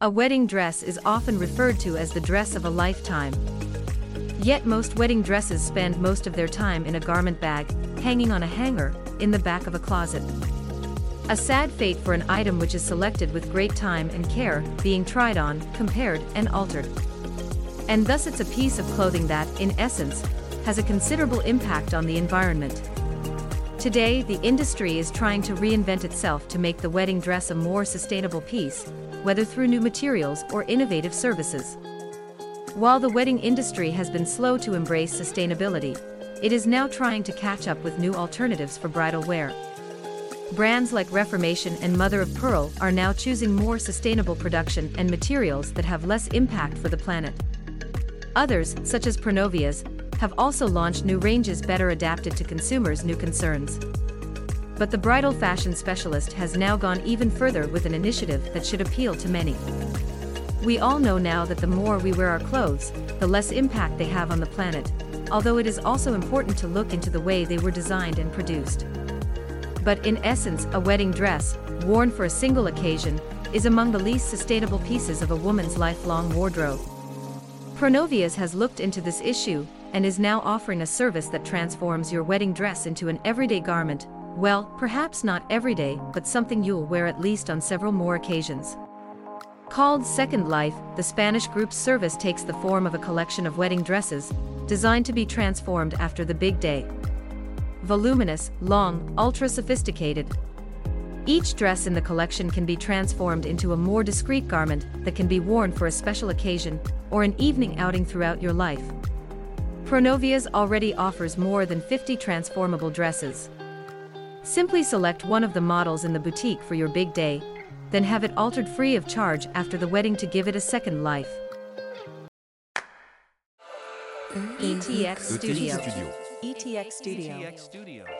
A wedding dress is often referred to as the dress of a lifetime. Yet most wedding dresses spend most of their time in a garment bag, hanging on a hanger, in the back of a closet. A sad fate for an item which is selected with great time and care, being tried on, compared, and altered. And thus it's a piece of clothing that, in essence, has a considerable impact on the environment. Today, the industry is trying to reinvent itself to make the wedding dress a more sustainable piece, whether through new materials or innovative services. While the wedding industry has been slow to embrace sustainability, it is now trying to catch up with new alternatives for bridal wear. Brands like Reformation and Mother of Pearl are now choosing more sustainable production and materials that have less impact for the planet. Others, such as Pronovias, have also launched new ranges better adapted to consumers' new concerns. But the bridal fashion specialist has now gone even further with an initiative that should appeal to many. We all know now that the more we wear our clothes, the less impact they have on the planet, although it is also important to look into the way they were designed and produced. But in essence, a wedding dress, worn for a single occasion, is among the least sustainable pieces of a woman's lifelong wardrobe. Pronovias has looked into this issue and is now offering a service that transforms your wedding dress into an everyday garment, well, perhaps not everyday, but something you'll wear at least on several more occasions. Called Second Life, the Spanish group's service takes the form of a collection of wedding dresses, designed to be transformed after the big day. Voluminous, long, ultra-sophisticated. Each dress in the collection can be transformed into a more discreet garment that can be worn for a special occasion or an evening outing throughout your life. Pronovias already offers more than 50 transformable dresses. Simply select one of the models in the boutique for your big day, then have it altered free of charge after the wedding to give it a second life. ETX Studio. ETX Studio.